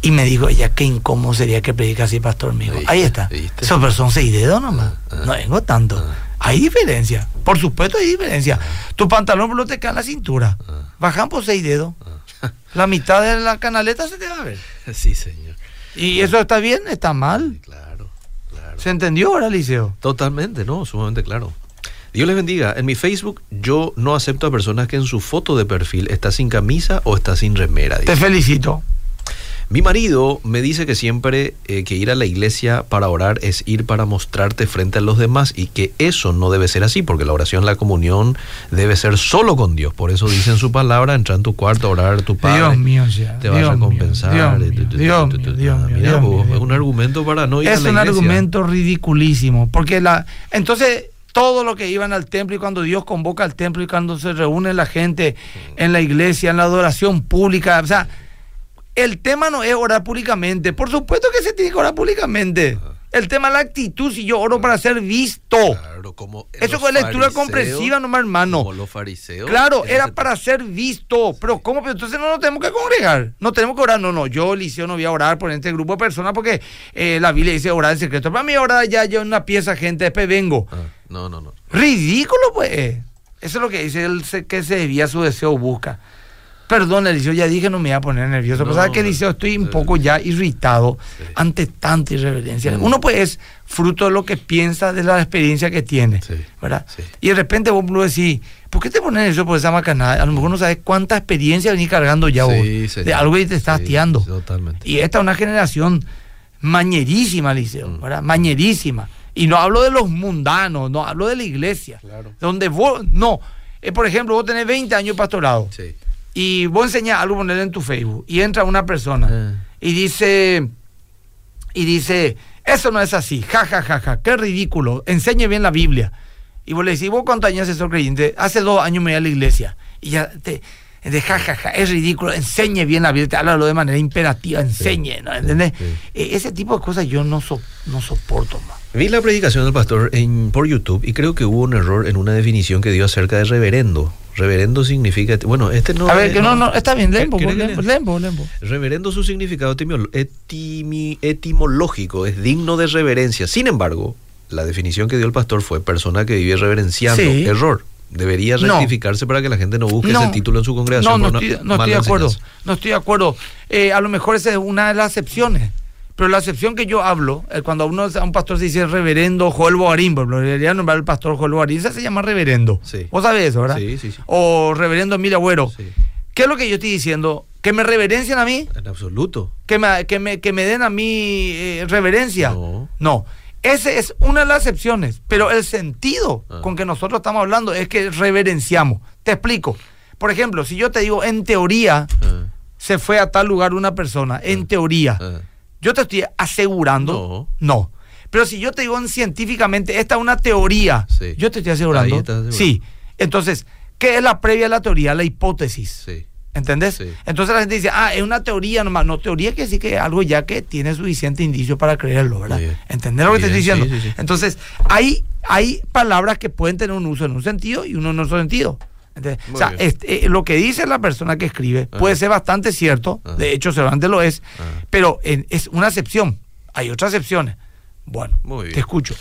Y me dijo ella, qué incómodo sería que predica así, pastor mío. Ahí está. Esos pero son seis dedos nomás. Ah, ah. no tengo tanto. Ah. Hay diferencia. Por supuesto hay diferencia. Tu pantalón no te cae en la cintura. Bajan por seis dedos. La mitad de la canaleta se te va a ver. Sí, señor. ¿Y eso está bien? ¿Está mal? claro, claro. ¿Se entendió ahora, Liceo? Totalmente, no, sumamente claro. Dios les bendiga. En mi Facebook yo no acepto a personas que en su foto de perfil está sin camisa o está sin remera. Te felicito. Mi marido me dice que siempre eh, que ir a la iglesia para orar es ir para mostrarte frente a los demás y que eso no debe ser así, porque la oración, la comunión debe ser solo con Dios. Por eso dice en su palabra, entra en tu cuarto a orar tu Padre. Dios mío, ya. Te va a recompensar. Dios mío, Dios. Es un argumento para no ir a la iglesia. Es un argumento ridiculísimo, porque la... Entonces todo lo que iban al templo y cuando Dios convoca al templo y cuando se reúne la gente en la iglesia, en la adoración pública, o sea, el tema no es orar públicamente. Por supuesto que se tiene que orar públicamente. El tema es la actitud, si yo oro para ser visto. Claro, como Eso fue lectura comprensiva, no hermano. Como los fariseos. Claro, era para ser visto. Pero ¿cómo? Pero entonces no nos tenemos que congregar. No tenemos que orar. No, no, yo, Liceo, no voy a orar por este grupo de personas porque eh, la Biblia dice orar en secreto. Para mí orar ya yo una pieza, gente, después vengo. Ah, no, no, no. Ridículo, pues. Eso es lo que dice él, que se debía su deseo busca. Perdón, Eliseo, ya dije no me iba a poner nervioso. pero sabes que, Eliseo, estoy un poco ya irritado ante tanta irreverencia. Mm. Uno pues es fruto de lo que piensa, de la experiencia que tiene, ¿verdad? Y de repente vos lo decís, ¿por qué te pones nervioso por esa macanada? A lo mejor no sabes cuánta experiencia venís cargando ya vos, de algo que te está hastiando. Y esta es una generación mañerísima, Eliseo, mm. ¿verdad? Mañerísima. Y no hablo de los mundanos, no hablo de la iglesia. Donde vos, no. Eh, por ejemplo, vos tenés 20 años pastorado. Sí y vos enseñás algo poner en tu Facebook y entra una persona ah. y dice y dice eso no es así ja ja ja ja qué ridículo enseñe bien la Biblia y vos le decís vos cuántos años sos creyente hace dos años me voy a la iglesia y ya te de ja, ja, ja, es ridículo, enseñe bien la Biblia, háblalo de manera imperativa, enseñe, ¿no? ¿entendés? E, ese tipo de cosas yo no, no soporto más. Vi la predicación del pastor en, por YouTube y creo que hubo un error en una definición que dio acerca de reverendo. Reverendo significa, bueno, este no. A ver, que no, no, está bien, lembo, lembo, lembo, Reverendo, su significado etimológico es digno de reverencia. Sin embargo, la definición que dio el pastor fue persona que vive reverenciando. Error. Debería rectificarse para que la gente no busque ese título en su congregación. No, no, estoy, no estoy de acuerdo. No estoy de acuerdo. Eh, a lo mejor esa es una de las excepciones. Pero la excepción que yo hablo, eh, cuando a, uno, a un pastor se dice reverendo Joel Boarín, por ejemplo, debería nombrar al pastor Joel Boarín, ese se llama reverendo. Sí. Vos sabés eso, ¿verdad? Sí, sí, sí. O reverendo Emilio Agüero. Sí. ¿Qué es lo que yo estoy diciendo? ¿Que me reverencien a mí? En absoluto. ¿Que me, que me, que me den a mí eh, reverencia? No. No. Esa es una de las excepciones, pero el sentido ah. con que nosotros estamos hablando es que reverenciamos. Te explico. Por ejemplo, si yo te digo, en teoría, ah. se fue a tal lugar una persona, en ah. teoría. Yo te estoy asegurando. No. Pero si yo te digo científicamente, esta es una teoría, yo te estoy asegurando. Sí. Entonces, ¿qué es la previa a la teoría? La hipótesis. Sí. ¿Entendés? Entonces la gente dice, ah, es una teoría nomás. No, teoría que sí que es algo ya que tiene suficiente indicio para creerlo, ¿verdad? ¿Entendés lo que te estoy diciendo? Entonces, hay, hay palabras que pueden tener un uso en un sentido y uno en otro sentido. O sea, este, eh, lo que dice la persona que escribe puede ser bastante cierto, de hecho seguramente lo es, pero es una excepción. Hay otras excepciones. Bueno, te escucho.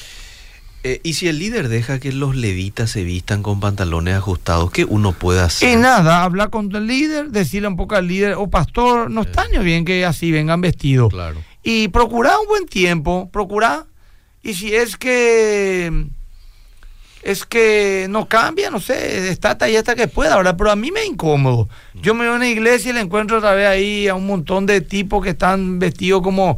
Eh, ¿Y si el líder deja que los levitas se vistan con pantalones ajustados, qué uno puede hacer? Y nada, hablar con el líder, decirle un poco al líder, o oh, pastor, no está ni bien que así vengan vestidos. Claro. Y procurar un buen tiempo, procurar. Y si es que es que no cambia, no sé, está ahí hasta que pueda, ¿verdad? Pero a mí me es incómodo. Yo me voy a una iglesia y le encuentro otra vez ahí a un montón de tipos que están vestidos como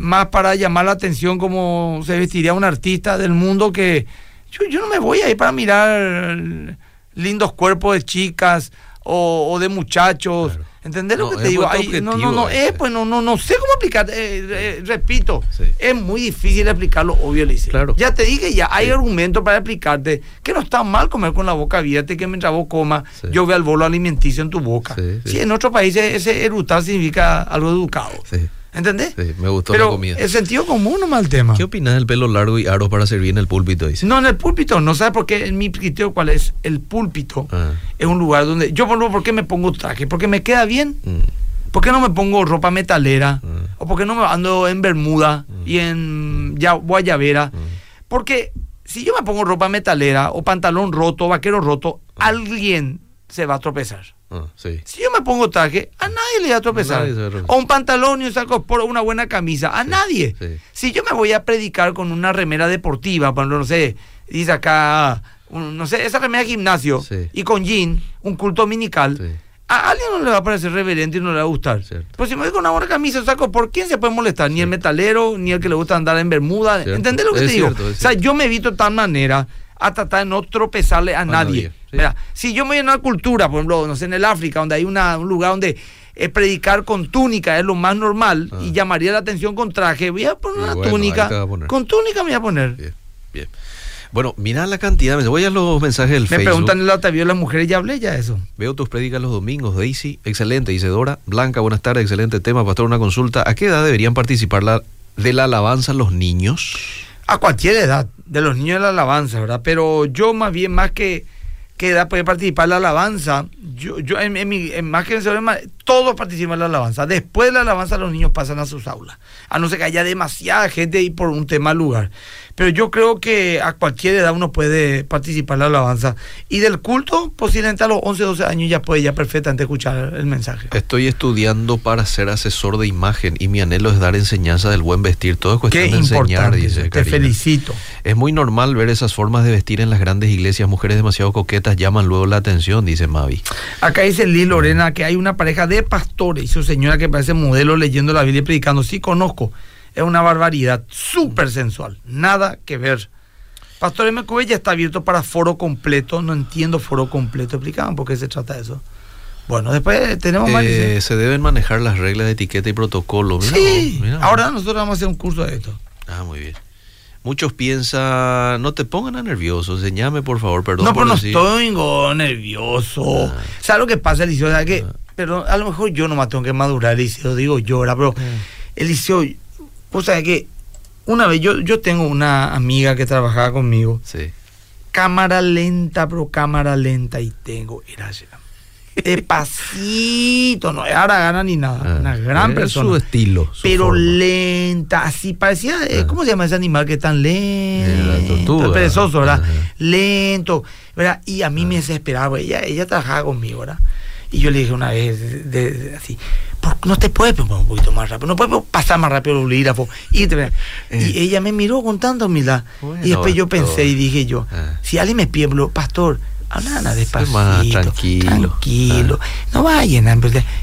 más para llamar la atención como se vestiría un artista del mundo que yo, no me voy ahí para mirar lindos cuerpos de chicas o, de muchachos. ¿Entendés lo que te digo? no, no, no, es, pues no, no, no sé cómo explicar. Eh, eh, repito, es muy difícil explicarlo, obvio, Lice. Claro. Ya te dije, ya hay argumentos para explicarte que no está mal comer con la boca abierta y que mientras vos comas, yo veo el bolo alimenticio en tu boca. Sí, en otros países ese erutar significa algo educado. ¿Entendés? Sí, me gustó la comida. El sentido común no mal tema. ¿Qué opinas del pelo largo y aro para servir en el púlpito? Dice? No, en el púlpito, no sabes por qué, en mi criterio, cuál es. El púlpito ah. es un lugar donde. Yo, por qué me pongo traje? Porque me queda bien. Mm. ¿Por qué no me pongo ropa metalera? Mm. ¿O por qué no me ando en bermuda y en ya, guayabera? Porque si yo me pongo ropa metalera o pantalón roto, vaquero roto, alguien se va a tropezar. Ah, sí. Si yo me pongo traje, a nadie le va a tropezar. O un pantalón y un saco por una buena camisa, a nadie. sí. Si yo me voy a predicar con una remera deportiva, por no sé, dice acá, un- no sé, esa remera de gimnasio y con jean, un culto dominical, a alguien no le va a parecer reverente y no le va a gustar. Cierto. Pues si me voy con una buena camisa, saco, ¿por quién se puede molestar? Ni el metalero, ni el que le gusta andar en bermuda. ¿Entendés lo que Es te digo? cierto, o sea, yo me evito de tal manera a tratar de no tropezarle a, nadie. nadie, sí. Mira, si yo me voy a una cultura, por ejemplo, no sé, en el África, donde hay una- un lugar donde eh, predicar con túnica es lo más normal Ah. y llamaría la atención con traje, voy a poner Y una bueno, túnica. Con túnica me voy a poner. Bien, bien. Bueno, mira la cantidad. de- Voy a los mensajes del Me Facebook. preguntan en la vio las mujeres, ya hablé ya de eso. Veo tus prédicas los domingos, Daisy. Excelente, dice Dora. Blanca, buenas tardes. Excelente tema. Pastor, una consulta. ¿A qué edad deberían participar la- de la alabanza los niños? A cualquier edad, de los niños de la alabanza, ¿verdad? Pero yo más bien, más que, que edad puede participar la alabanza, yo, yo en, mi, en más que en todos participan en la alabanza. Después de la alabanza los niños pasan a sus aulas. A no ser que haya demasiada gente ahí por un tema lugar. Pero yo creo que a cualquier edad uno puede participar en la alabanza. Y del culto, posiblemente a los 11, 12 años ya puede ya perfectamente escuchar el mensaje. Estoy estudiando para ser asesor de imagen y mi anhelo es dar enseñanza del buen vestir. Todo es Qué cuestión de enseñar, dice te Karina. felicito. Es muy normal ver esas formas de vestir en las grandes iglesias. Mujeres demasiado coquetas llaman luego la atención, dice Mavi. Acá dice Liz Lorena que hay una pareja de pastores y su señora que parece modelo leyendo la Biblia y predicando. Sí, conozco. Es una barbaridad. Súper sensual. Nada que ver. Pastor MQB ya está abierto para foro completo. No entiendo foro completo. Explicaban por qué se trata de eso. Bueno, después tenemos más. Eh, se deben manejar las reglas de etiqueta y protocolo. Mira Sí, vos, mira vos. ahora nosotros vamos a hacer un curso de esto. Ah, muy bien. Muchos piensan, no te pongan a nervioso, enseñame por favor, perdón. no, por pero no decir- estoy nervioso. Ah. ¿Sabes lo que pasa, Eliseo? ¿Sabes qué? Ah. Pero a lo mejor yo nomás tengo que madurar, Eliseo. Digo yo, ahora, pero Eliseo, vos sabés que una vez yo, yo tengo una amiga que trabajaba conmigo, Sí. cámara lenta, pero cámara lenta, y tengo, era despacito, no ahora gana ni nada, Ah, una gran es persona. Su estilo. su pero forma. lenta, así parecía, eh, Ah. ¿cómo se llama ese animal que es tan Eh, lento? tortuga. perezoso, ¿verdad? Ajá. Lento, ¿verdad? Y a mí Ah. me desesperaba, ella, ella trabajaba conmigo, ¿verdad? Y yo le dije una vez, de- de- así, ¿por qué no te puedes poner un poquito más rápido? No puedes pasar más rápido el bolígrafo. Y, te- y ella me miró con tanta humildad. Bueno, y después yo pensé y dije yo, Ah. si alguien me pide, bro, pastor, habla Ana, despacito, más tranquilo. tranquilo, Ah. no vayan a.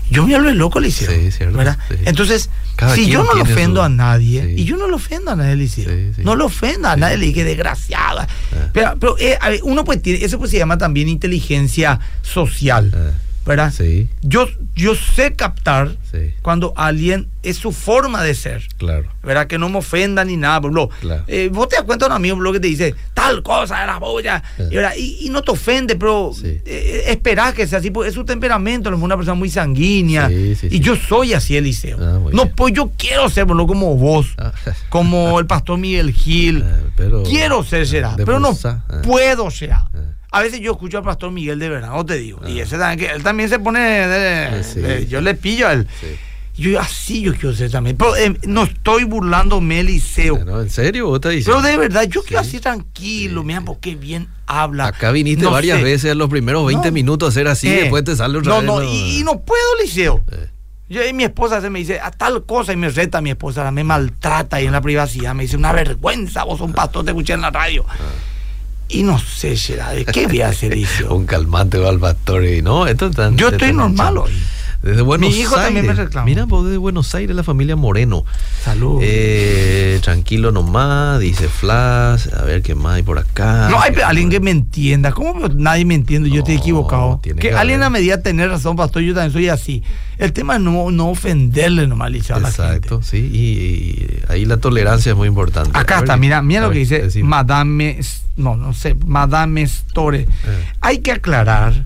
Yo me hablo loco, le hicieron. Sí, cierto, ¿verdad? sí. Entonces, Cada si yo no lo tiene ofendo su- a nadie, Sí. y yo no lo ofendo a nadie, le hicieron. No lo ofendo a nadie, le dije desgraciada. Ah. Pero, pero eh, ver, uno pues tiene, eso pues se llama también inteligencia social, Ah, ¿verdad? sí, Yo, yo sé captar sí, cuando alguien es su forma de ser. claro. ¿Verdad? Que no me ofenda ni nada. Claro. eh, vos te das cuenta de un amigo ejemplo, que te dice tal cosa era boya Eh. y, y, no te ofende, pero Sí. eh, esperás que sea así, porque es su temperamento, es una persona muy sanguínea. Sí, sí, y yo soy así, Eliseo. Ah, no, bien. pues yo quiero ser, ejemplo, como vos, Ah, como el pastor Miguel Gil. Ah, pero- quiero ser será, de pero no bolsa, puedo será. Ah. A veces yo escucho al pastor Miguel de verdad, no te digo. Y Ah. ese también, que él también se pone. de- Eh, sí. de- yo le pillo a él. Sí. Yo así yo quiero ser también. Pero eh, no estoy burlándome, Eliseo. No, ¿En serio? ¿Vos estás Pero de verdad, yo Sí. quiero así tranquilo. Sí, Mira, porque bien habla. Acá viniste No varias sé. veces en los primeros 20 No. minutos a hacer así, Eh, después te sale otra No, vez. no, y, y no puedo, Eliseo. Eh, Yo, y mi esposa se me dice a tal cosa y me reta mi esposa, me maltrata ahí en la privacidad. Me dice, una vergüenza, vos sos un pastor, te escuché en la radio. Y no sé, Gerard, ¿qué voy a hacer, Eliseo? un calmante va al pastor y no, esto tan, Yo estoy normal hoy. Desde Buenos Mi hijo Aires. también me reclama. Mira, vos desde Buenos Aires, la familia Moreno. Salud. Eh, tranquilo nomás, dice Flash. A ver qué más hay por acá. No hay alguien que me entienda. ¿Cómo nadie me entiende? Yo estoy equivocado. Que que alguien a medida tener razón, pastor, yo también soy así. El tema es no, no ofenderle nomás Eliseo, a la gente. Exacto, sí. Y, y ahí la tolerancia es muy importante. Acá A ver, está, mira, mira lo que dice decime. Madame, no, no sé, Madame Store. Eh. Hay que aclarar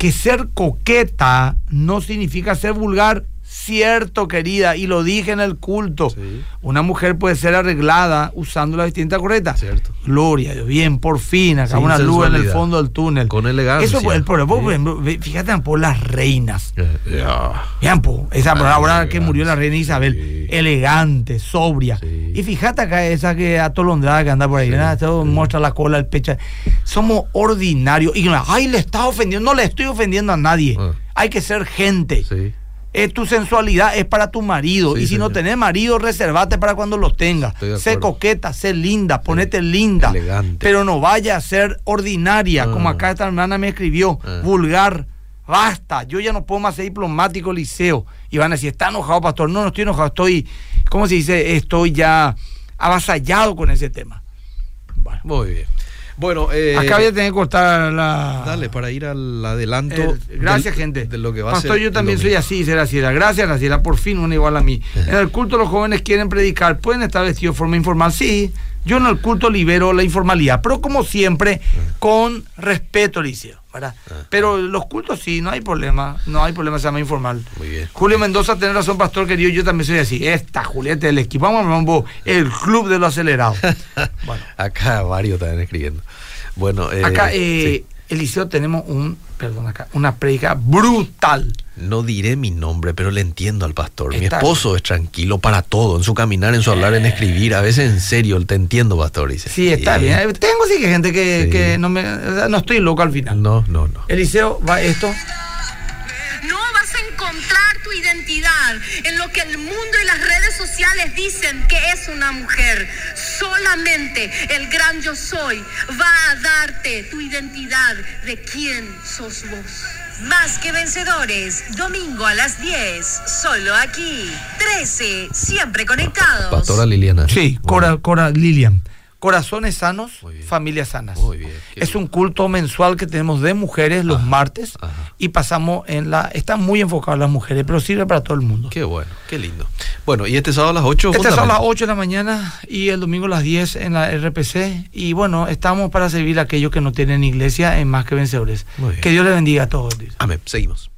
que ser coqueta no significa ser vulgar. Cierto, querida, y lo dije en el culto. Una mujer puede ser arreglada usando la vestimenta correcta. Cierto. Gloria a Dios, bien, por fin, acá una luz en el fondo del túnel. Con elegancia. Eso fue el problema. Fíjate por las reinas. Vean, esa palabra que murió la reina Isabel, elegante, sobria. Y fíjate acá esa que atolondrada que anda por ahí, muestra la cola, el pecho. Somos ordinarios. Y ay, le está ofendiendo. No le estoy ofendiendo a nadie. Ah. Hay que ser gente. Es tu sensualidad es para tu marido. y si no tenés marido, reservate para cuando lo tengas. Sé coqueta, sé linda, ponete linda. Pero no vaya a ser ordinaria, como ah. acá esta hermana me escribió, ah. vulgar. Basta, yo ya no puedo más ser diplomático liceo. Y van a decir, ¿está enojado, pastor? No, no estoy enojado, estoy, ¿cómo se dice? Estoy ya avasallado con ese tema. Bueno. Muy bien. Bueno, eh, acá voy a tener que cortar la. Dale, para ir al adelanto. gracias, gente. De lo que va Pastor, yo también soy así, será así. Gracias, Graciela. Por fin una igual a mí. en el culto los jóvenes quieren predicar. ¿Pueden estar vestidos de forma informal? Sí. Yo en el culto libero la informalidad, pero como siempre, con respeto, Liceo. ¿Verdad? Pero los cultos sí, no hay problema, no hay problema, se llama informal. Muy bien. Julio Mendoza tiene razón, pastor querido, yo también soy así. Esta Julieta del equipo, vamos, el club de lo acelerado. bueno. Acá varios también escribiendo. Bueno, eh, acá, eh, Eliseo, tenemos un, perdón, acá, una predica brutal. No diré mi nombre, pero le entiendo al pastor. mi esposo es tranquilo para todo, en su caminar, en su hablar, en escribir. A veces en serio, te entiendo, pastor. Dice. Sí, está bien. Tengo sí que gente que, que no me. No estoy loco al final. No, no, no. Eliseo, va esto identidad en lo que el mundo y las redes sociales dicen que es una mujer. Solamente el gran yo soy va a darte tu identidad de quién sos vos. Más que vencedores, domingo a las 10, solo aquí. 13, siempre conectados. Pastora Liliana. Sí, Cora, Cora Lilian. Corazones sanos, familias sanas. es un culto mensual que tenemos de mujeres los martes y pasamos en la... Está muy enfocado en las mujeres, pero sirve para todo el mundo. Qué bueno, qué lindo. Bueno, y este sábado a las 8. Este sábado a las 8 de la mañana y el domingo a las 10 en la RPC. Y bueno, estamos para servir a aquellos que no tienen iglesia en Más que Vencedores. Que Dios les bendiga a todos. Amén. Seguimos.